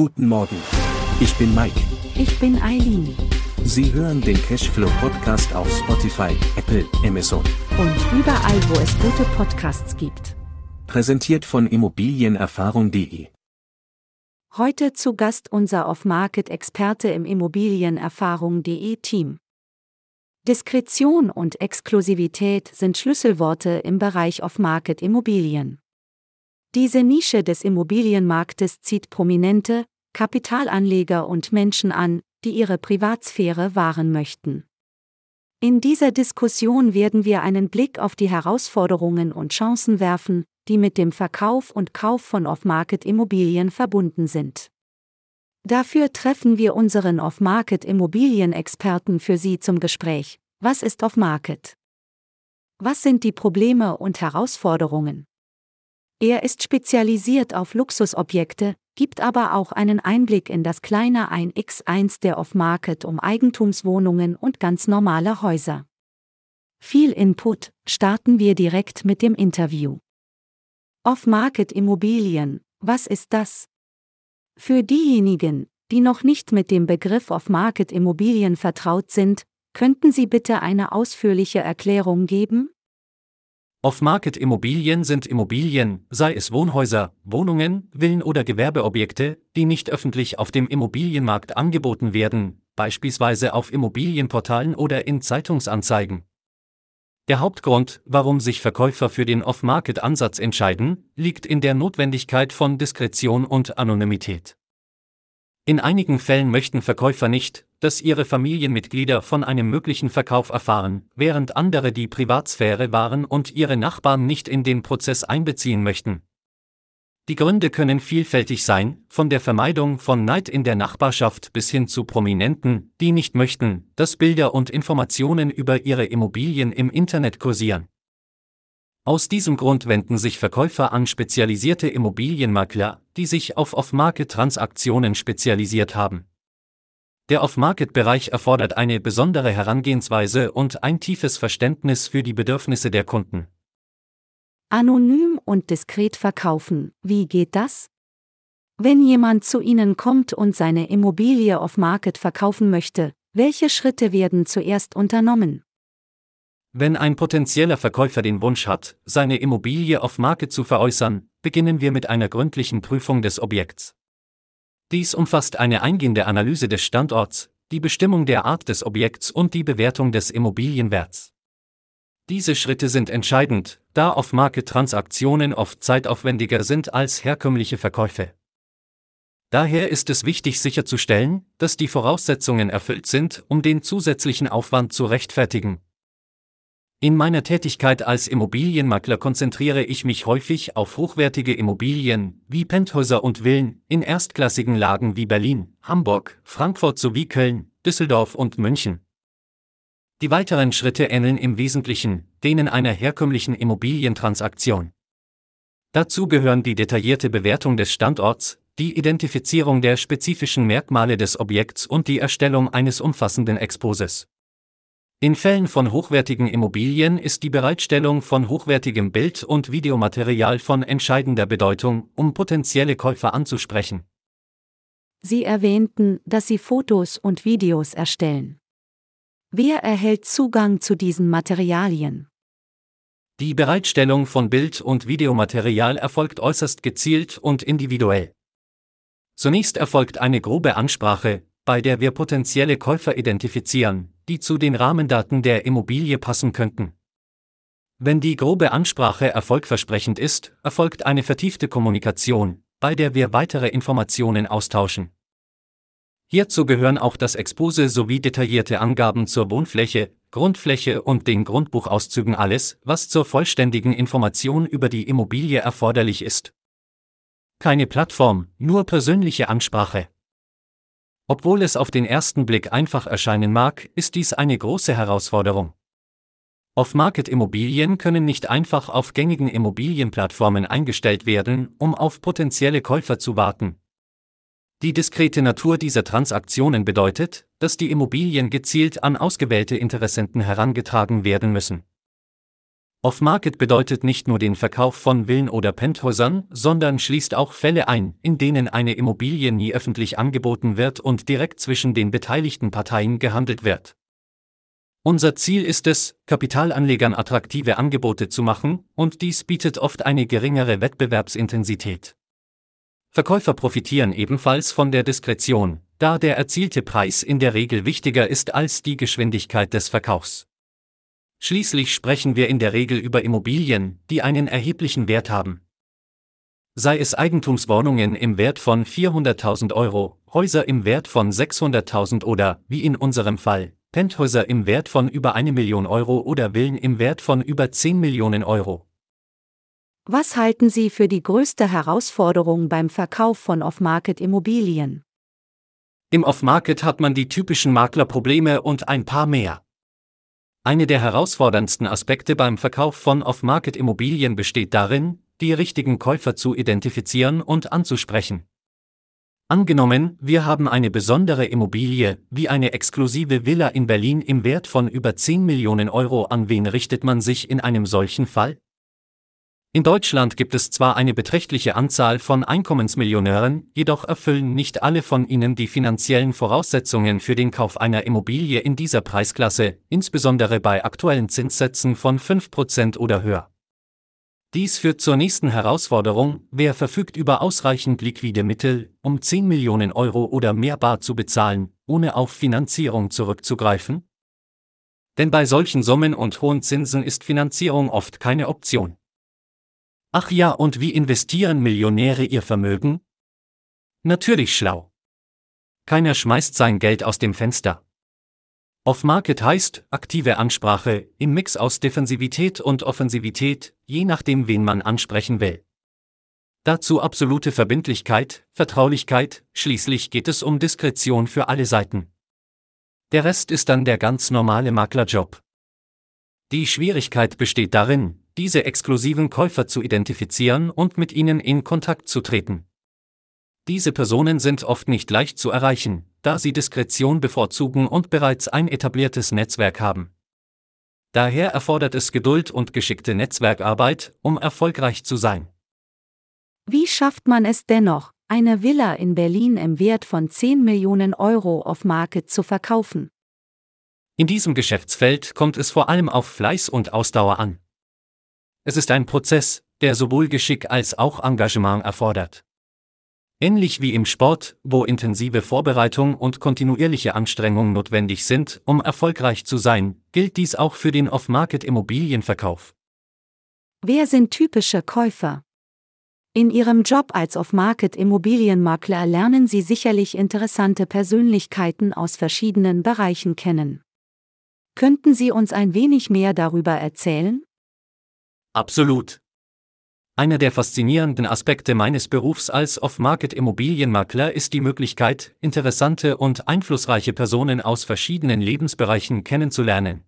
Guten Morgen. Ich bin Mike. Ich bin Eileen. Sie hören den Cashflow Podcast auf Spotify, Apple, Amazon. Und überall, wo es gute Podcasts gibt. Präsentiert von Immobilienerfahrung.de. Heute zu Gast unser Off-Market-Experte im Immobilienerfahrung.de Team. Diskretion und Exklusivität sind Schlüsselworte im Bereich Off-Market Immobilien. Diese Nische des Immobilienmarktes zieht prominente, Kapitalanleger und Menschen an, die ihre Privatsphäre wahren möchten. In dieser Diskussion werden wir einen Blick auf die Herausforderungen und Chancen werfen, die mit dem Verkauf und Kauf von Off-Market-Immobilien verbunden sind. Dafür treffen wir unseren Off-Market-Immobilienexperten für Sie zum Gespräch. Was ist Off-Market? Was sind die Probleme und Herausforderungen? Er ist spezialisiert auf Luxusobjekte, gibt aber auch einen Einblick in das kleine 1x1 der Off-Market um Eigentumswohnungen und ganz normale Häuser. Viel Input, starten wir direkt mit dem Interview. Off-Market Immobilien, was ist das? Für diejenigen, die noch nicht mit dem Begriff Off-Market Immobilien vertraut sind, könnten Sie bitte eine ausführliche Erklärung geben? Off-Market-Immobilien sind Immobilien, sei es Wohnhäuser, Wohnungen, Villen oder Gewerbeobjekte, die nicht öffentlich auf dem Immobilienmarkt angeboten werden, beispielsweise auf Immobilienportalen oder in Zeitungsanzeigen. Der Hauptgrund, warum sich Verkäufer für den Off-Market-Ansatz entscheiden, liegt in der Notwendigkeit von Diskretion und Anonymität. In einigen Fällen möchten Verkäufer nicht, dass ihre Familienmitglieder von einem möglichen Verkauf erfahren, während andere die Privatsphäre wahren und ihre Nachbarn nicht in den Prozess einbeziehen möchten. Die Gründe können vielfältig sein, von der Vermeidung von Neid in der Nachbarschaft bis hin zu Prominenten, die nicht möchten, dass Bilder und Informationen über ihre Immobilien im Internet kursieren. Aus diesem Grund wenden sich Verkäufer an spezialisierte Immobilienmakler, die sich auf Off-Market-Transaktionen spezialisiert haben. Der Off-Market-Bereich erfordert eine besondere Herangehensweise und ein tiefes Verständnis für die Bedürfnisse der Kunden. Anonym und diskret verkaufen, wie geht das? Wenn jemand zu Ihnen kommt und seine Immobilie off-Market verkaufen möchte, welche Schritte werden zuerst unternommen? Wenn ein potenzieller Verkäufer den Wunsch hat, seine Immobilie auf Market zu veräußern, beginnen wir mit einer gründlichen Prüfung des Objekts. Dies umfasst eine eingehende Analyse des Standorts, die Bestimmung der Art des Objekts und die Bewertung des Immobilienwerts. Diese Schritte sind entscheidend, da Off-Market-Transaktionen oft zeitaufwendiger sind als herkömmliche Verkäufe. Daher ist es wichtig sicherzustellen, dass die Voraussetzungen erfüllt sind, um den zusätzlichen Aufwand zu rechtfertigen. In meiner Tätigkeit als Immobilienmakler konzentriere ich mich häufig auf hochwertige Immobilien, wie Penthäuser und Villen, in erstklassigen Lagen wie Berlin, Hamburg, Frankfurt sowie Köln, Düsseldorf und München. Die weiteren Schritte ähneln im Wesentlichen denen einer herkömmlichen Immobilientransaktion. Dazu gehören die detaillierte Bewertung des Standorts, die Identifizierung der spezifischen Merkmale des Objekts und die Erstellung eines umfassenden Exposes. In Fällen von hochwertigen Immobilien ist die Bereitstellung von hochwertigem Bild- und Videomaterial von entscheidender Bedeutung, um potenzielle Käufer anzusprechen. Sie erwähnten, dass Sie Fotos und Videos erstellen. Wer erhält Zugang zu diesen Materialien? Die Bereitstellung von Bild- und Videomaterial erfolgt äußerst gezielt und individuell. Zunächst erfolgt eine grobe Ansprache, bei der wir potenzielle Käufer identifizieren, die zu den Rahmendaten der Immobilie passen könnten. Wenn die grobe Ansprache erfolgversprechend ist, erfolgt eine vertiefte Kommunikation, bei der wir weitere Informationen austauschen. Hierzu gehören auch das Expose sowie detaillierte Angaben zur Wohnfläche, Grundfläche und den Grundbuchauszügen alles, was zur vollständigen Information über die Immobilie erforderlich ist. Keine Plattform, nur persönliche Ansprache. Obwohl es auf den ersten Blick einfach erscheinen mag, ist dies eine große Herausforderung. Off-Market-Immobilien können nicht einfach auf gängigen Immobilienplattformen eingestellt werden, um auf potenzielle Käufer zu warten. Die diskrete Natur dieser Transaktionen bedeutet, dass die Immobilien gezielt an ausgewählte Interessenten herangetragen werden müssen. Off-Market bedeutet nicht nur den Verkauf von Villen oder Penthäusern, sondern schließt auch Fälle ein, in denen eine Immobilie nie öffentlich angeboten wird und direkt zwischen den beteiligten Parteien gehandelt wird. Unser Ziel ist es, Kapitalanlegern attraktive Angebote zu machen, und dies bietet oft eine geringere Wettbewerbsintensität. Verkäufer profitieren ebenfalls von der Diskretion, da der erzielte Preis in der Regel wichtiger ist als die Geschwindigkeit des Verkaufs. Schließlich sprechen wir in der Regel über Immobilien, die einen erheblichen Wert haben. Sei es Eigentumswohnungen im Wert von 400.000 Euro, Häuser im Wert von 600.000 oder, wie in unserem Fall, Penthäuser im Wert von über eine Million Euro oder Villen im Wert von über 10 Millionen Euro. Was halten Sie für die größte Herausforderung beim Verkauf von Off-Market-Immobilien? Im Off-Market hat man die typischen Maklerprobleme und ein paar mehr. Eine der herausforderndsten Aspekte beim Verkauf von Off-Market-Immobilien besteht darin, die richtigen Käufer zu identifizieren und anzusprechen. Angenommen, wir haben eine besondere Immobilie, wie eine exklusive Villa in Berlin im Wert von über 10 Millionen Euro. An wen richtet man sich in einem solchen Fall? In Deutschland gibt es zwar eine beträchtliche Anzahl von Einkommensmillionären, jedoch erfüllen nicht alle von ihnen die finanziellen Voraussetzungen für den Kauf einer Immobilie in dieser Preisklasse, insbesondere bei aktuellen Zinssätzen von 5% oder höher. Dies führt zur nächsten Herausforderung, wer verfügt über ausreichend liquide Mittel, um 10 Millionen Euro oder mehr bar zu bezahlen, ohne auf Finanzierung zurückzugreifen? Denn bei solchen Summen und hohen Zinsen ist Finanzierung oft keine Option. Ach ja, und wie investieren Millionäre ihr Vermögen? Natürlich schlau. Keiner schmeißt sein Geld aus dem Fenster. Off-Market heißt aktive Ansprache im Mix aus Defensivität und Offensivität, je nachdem, wen man ansprechen will. Dazu absolute Verbindlichkeit, Vertraulichkeit, schließlich geht es um Diskretion für alle Seiten. Der Rest ist dann der ganz normale Maklerjob. Die Schwierigkeit besteht darin, diese exklusiven Käufer zu identifizieren und mit ihnen in Kontakt zu treten. Diese Personen sind oft nicht leicht zu erreichen, da sie Diskretion bevorzugen und bereits ein etabliertes Netzwerk haben. Daher erfordert es Geduld und geschickte Netzwerkarbeit, um erfolgreich zu sein. Wie schafft man es dennoch, eine Villa in Berlin im Wert von 10 Millionen Euro auf Market zu verkaufen? In diesem Geschäftsfeld kommt es vor allem auf Fleiß und Ausdauer an. Es ist ein Prozess, der sowohl Geschick als auch Engagement erfordert. Ähnlich wie im Sport, wo intensive Vorbereitung und kontinuierliche Anstrengung notwendig sind, um erfolgreich zu sein, gilt dies auch für den Off-Market-Immobilienverkauf. Wer sind typische Käufer? In Ihrem Job als Off-Market-Immobilienmakler lernen Sie sicherlich interessante Persönlichkeiten aus verschiedenen Bereichen kennen. Könnten Sie uns ein wenig mehr darüber erzählen? Absolut. Einer der faszinierenden Aspekte meines Berufs als Off-Market-Immobilienmakler ist die Möglichkeit, interessante und einflussreiche Personen aus verschiedenen Lebensbereichen kennenzulernen.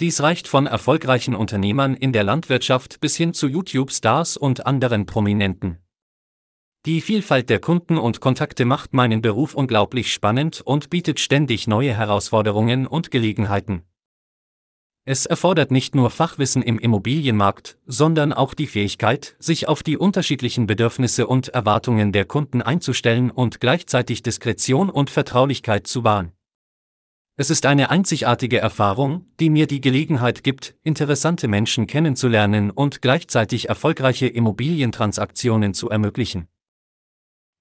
Dies reicht von erfolgreichen Unternehmern in der Landwirtschaft bis hin zu YouTube-Stars und anderen Prominenten. Die Vielfalt der Kunden und Kontakte macht meinen Beruf unglaublich spannend und bietet ständig neue Herausforderungen und Gelegenheiten. Es erfordert nicht nur Fachwissen im Immobilienmarkt, sondern auch die Fähigkeit, sich auf die unterschiedlichen Bedürfnisse und Erwartungen der Kunden einzustellen und gleichzeitig Diskretion und Vertraulichkeit zu wahren. Es ist eine einzigartige Erfahrung, die mir die Gelegenheit gibt, interessante Menschen kennenzulernen und gleichzeitig erfolgreiche Immobilientransaktionen zu ermöglichen.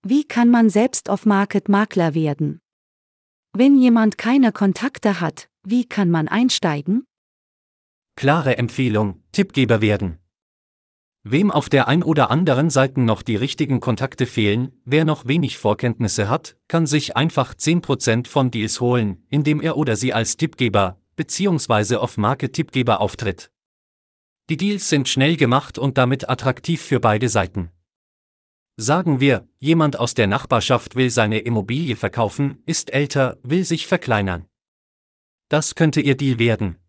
Wie kann man selbst auf Market Makler werden? Wenn jemand keine Kontakte hat, wie kann man einsteigen? Klare Empfehlung, Tippgeber werden. Wem auf der ein oder anderen Seite noch die richtigen Kontakte fehlen, wer noch wenig Vorkenntnisse hat, kann sich einfach 10% von Deals holen, indem er oder sie als Tippgeber bzw. Off-Market-Tippgeber auftritt. Die Deals sind schnell gemacht und damit attraktiv für beide Seiten. Sagen wir, jemand aus der Nachbarschaft will seine Immobilie verkaufen, ist älter, will sich verkleinern. Das könnte Ihr Deal werden.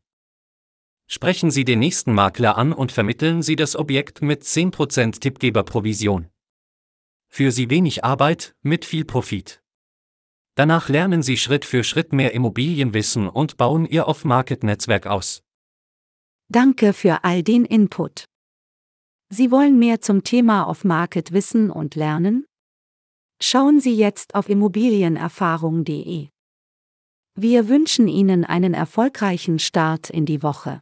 Sprechen Sie den nächsten Makler an und vermitteln Sie das Objekt mit 10% Tippgeberprovision. Für Sie wenig Arbeit, mit viel Profit. Danach lernen Sie Schritt für Schritt mehr Immobilienwissen und bauen Ihr Off-Market-Netzwerk aus. Danke für all den Input. Sie wollen mehr zum Thema Off-Market wissen und lernen? Schauen Sie jetzt auf immobilienerfahrung.de. Wir wünschen Ihnen einen erfolgreichen Start in die Woche.